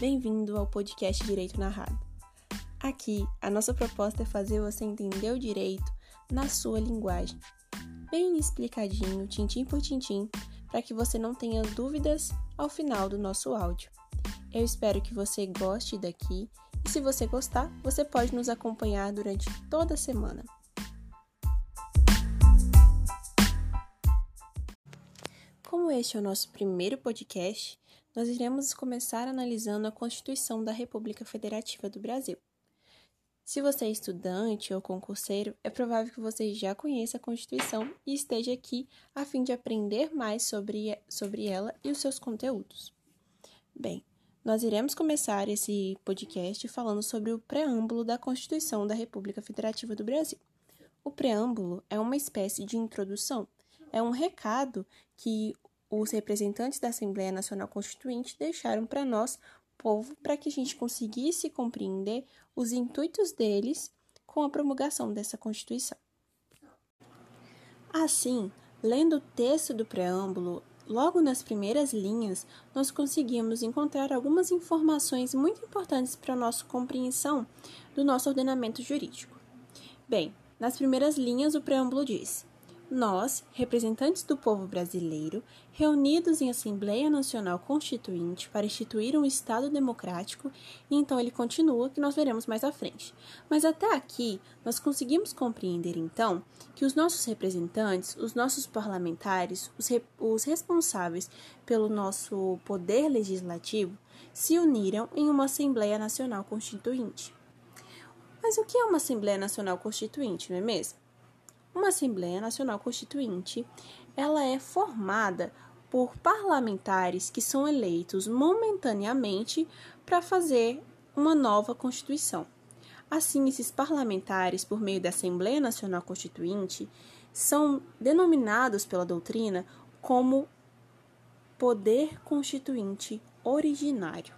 Bem-vindo ao podcast Direito Narrado. Aqui, a nossa proposta é fazer você entender o direito na sua linguagem, bem explicadinho, tintim por tintim, para que você não tenha dúvidas ao final do nosso áudio. Eu espero que você goste daqui e, se você gostar, você pode nos acompanhar durante toda a semana. Como este é o nosso primeiro podcast, nós iremos começar analisando a Constituição da República Federativa do Brasil. Se você é estudante ou concurseiro, é provável que você já conheça a Constituição e esteja aqui a fim de aprender mais sobre, sobre ela e os seus conteúdos. Bem, nós iremos começar esse podcast falando sobre o preâmbulo da Constituição da República Federativa do Brasil. O preâmbulo é uma espécie de introdução, é um recado que os representantes da Assembleia Nacional Constituinte deixaram para nós, povo, para que a gente conseguisse compreender os intuitos deles com a promulgação dessa Constituição. Assim, lendo o texto do preâmbulo, logo nas primeiras linhas, nós conseguimos encontrar algumas informações muito importantes para a nossa compreensão do nosso ordenamento jurídico. Bem, nas primeiras linhas, o preâmbulo diz: nós, representantes do povo brasileiro, reunidos em Assembleia Nacional Constituinte para instituir um Estado democrático, e então ele continua, que nós veremos mais à frente. Mas até aqui, nós conseguimos compreender então que os nossos representantes, os nossos parlamentares, os, re os responsáveis pelo nosso poder legislativo, se uniram em uma Assembleia Nacional Constituinte. Mas o que é uma Assembleia Nacional Constituinte, não é mesmo? Uma Assembleia Nacional Constituinte, ela é formada por parlamentares que são eleitos momentaneamente para fazer uma nova Constituição. Assim, esses parlamentares, por meio da Assembleia Nacional Constituinte, são denominados pela doutrina como poder constituinte originário.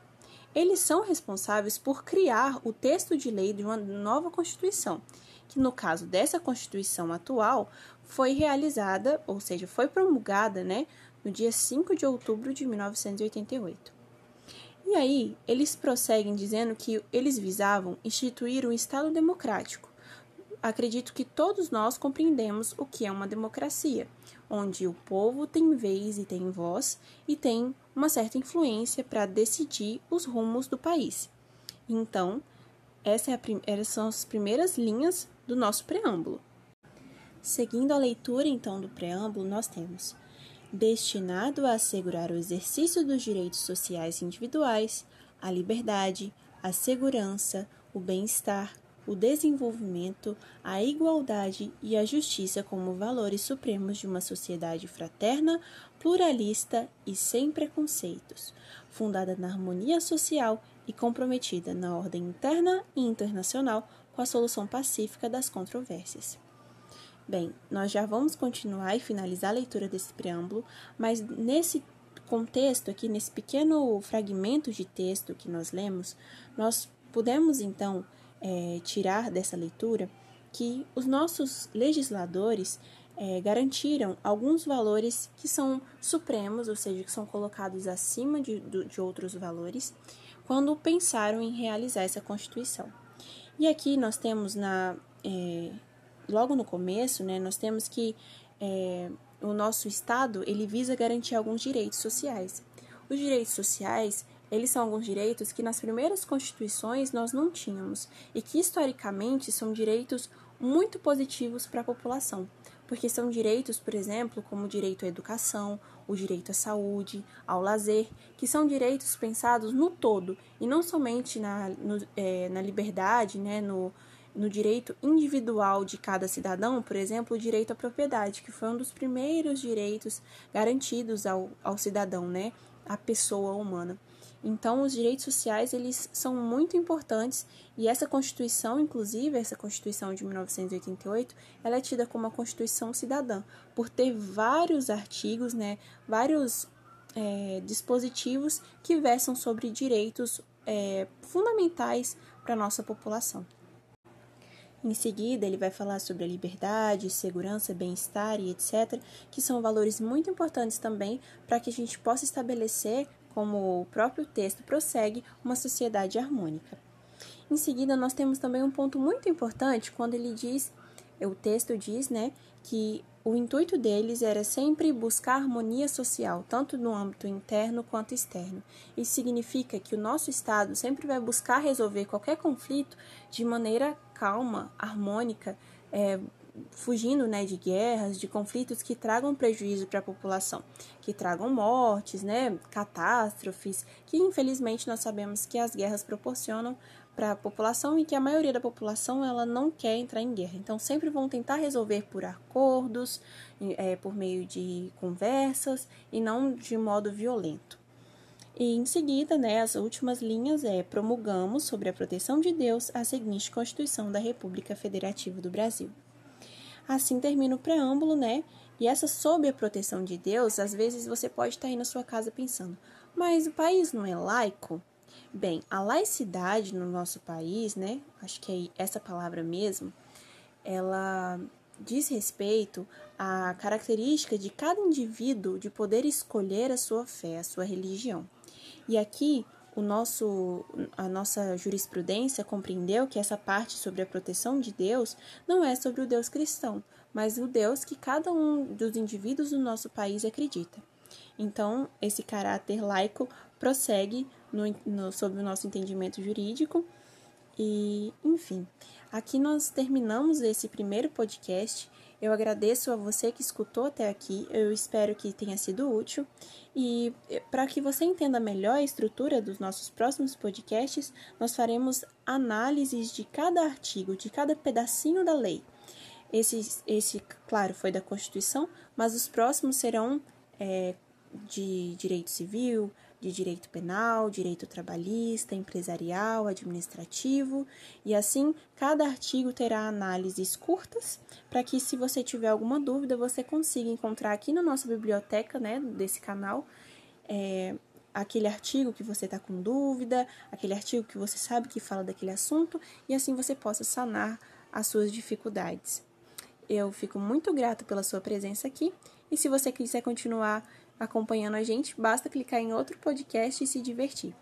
Eles são responsáveis por criar o texto de lei de uma nova Constituição que no caso dessa Constituição atual foi realizada, ou seja, foi promulgada, né, no dia 5 de outubro de 1988. E aí, eles prosseguem dizendo que eles visavam instituir um Estado democrático. Acredito que todos nós compreendemos o que é uma democracia, onde o povo tem vez e tem voz e tem uma certa influência para decidir os rumos do país. Então, essa é essas são as primeiras linhas do nosso preâmbulo. Seguindo a leitura então do preâmbulo, nós temos destinado a assegurar o exercício dos direitos sociais individuais, a liberdade, a segurança, o bem-estar, o desenvolvimento, a igualdade e a justiça como valores supremos de uma sociedade fraterna, pluralista e sem preconceitos, fundada na harmonia social e comprometida na ordem interna e internacional com a solução pacífica das controvérsias. Bem, nós já vamos continuar e finalizar a leitura desse preâmbulo, mas nesse contexto aqui, nesse pequeno fragmento de texto que nós lemos, nós pudemos então é, tirar dessa leitura que os nossos legisladores é, garantiram alguns valores que são supremos, ou seja, que são colocados acima de, de outros valores, quando pensaram em realizar essa Constituição. E aqui nós temos na é, logo no começo, né, nós temos que é, o nosso Estado ele visa garantir alguns direitos sociais. Os direitos sociais eles são alguns direitos que nas primeiras constituições nós não tínhamos e que historicamente são direitos muito positivos para a população, porque são direitos, por exemplo, como o direito à educação, o direito à saúde, ao lazer, que são direitos pensados no todo e não somente na, no, é, na liberdade, né, no, no direito individual de cada cidadão, por exemplo, o direito à propriedade, que foi um dos primeiros direitos garantidos ao, ao cidadão, né, à pessoa humana. Então, os direitos sociais eles são muito importantes e essa Constituição, inclusive essa Constituição de 1988, ela é tida como uma Constituição cidadã por ter vários artigos, né, vários é, dispositivos que versam sobre direitos é, fundamentais para a nossa população. Em seguida, ele vai falar sobre a liberdade, segurança, bem-estar e etc., que são valores muito importantes também para que a gente possa estabelecer como o próprio texto prossegue, uma sociedade harmônica. Em seguida, nós temos também um ponto muito importante quando ele diz, o texto diz, né, que o intuito deles era sempre buscar harmonia social, tanto no âmbito interno quanto externo. Isso significa que o nosso Estado sempre vai buscar resolver qualquer conflito de maneira calma, harmônica, é, fugindo né, de guerras, de conflitos que tragam prejuízo para a população, que tragam mortes, né, catástrofes, que infelizmente nós sabemos que as guerras proporcionam para a população e que a maioria da população ela não quer entrar em guerra. Então sempre vão tentar resolver por acordos, é, por meio de conversas e não de modo violento. E em seguida, né, as últimas linhas é promulgamos sobre a proteção de Deus a seguinte Constituição da República Federativa do Brasil. Assim termina o preâmbulo, né? E essa sob a proteção de Deus, às vezes você pode estar aí na sua casa pensando, mas o país não é laico? Bem, a laicidade no nosso país, né? Acho que é essa palavra mesmo, ela diz respeito à característica de cada indivíduo de poder escolher a sua fé, a sua religião. E aqui o nosso, a nossa jurisprudência compreendeu que essa parte sobre a proteção de Deus não é sobre o Deus cristão, mas o Deus que cada um dos indivíduos do nosso país acredita. Então, esse caráter laico prossegue no, no, sob o nosso entendimento jurídico. E, enfim, aqui nós terminamos esse primeiro podcast eu agradeço a você que escutou até aqui, eu espero que tenha sido útil. E eh, para que você entenda melhor a estrutura dos nossos próximos podcasts, nós faremos análises de cada artigo, de cada pedacinho da lei. Esse, esse claro, foi da Constituição, mas os próximos serão é, de direito civil, de direito penal, direito trabalhista, empresarial, administrativo, e assim cada artigo terá análises curtas para que, se você tiver alguma dúvida, você consiga encontrar aqui na nossa biblioteca, né, desse canal, é, aquele artigo que você está com dúvida, aquele artigo que você sabe que fala daquele assunto, e assim você possa sanar as suas dificuldades. Eu fico muito grato pela sua presença aqui, e se você quiser continuar acompanhando a gente, basta clicar em outro podcast e se divertir.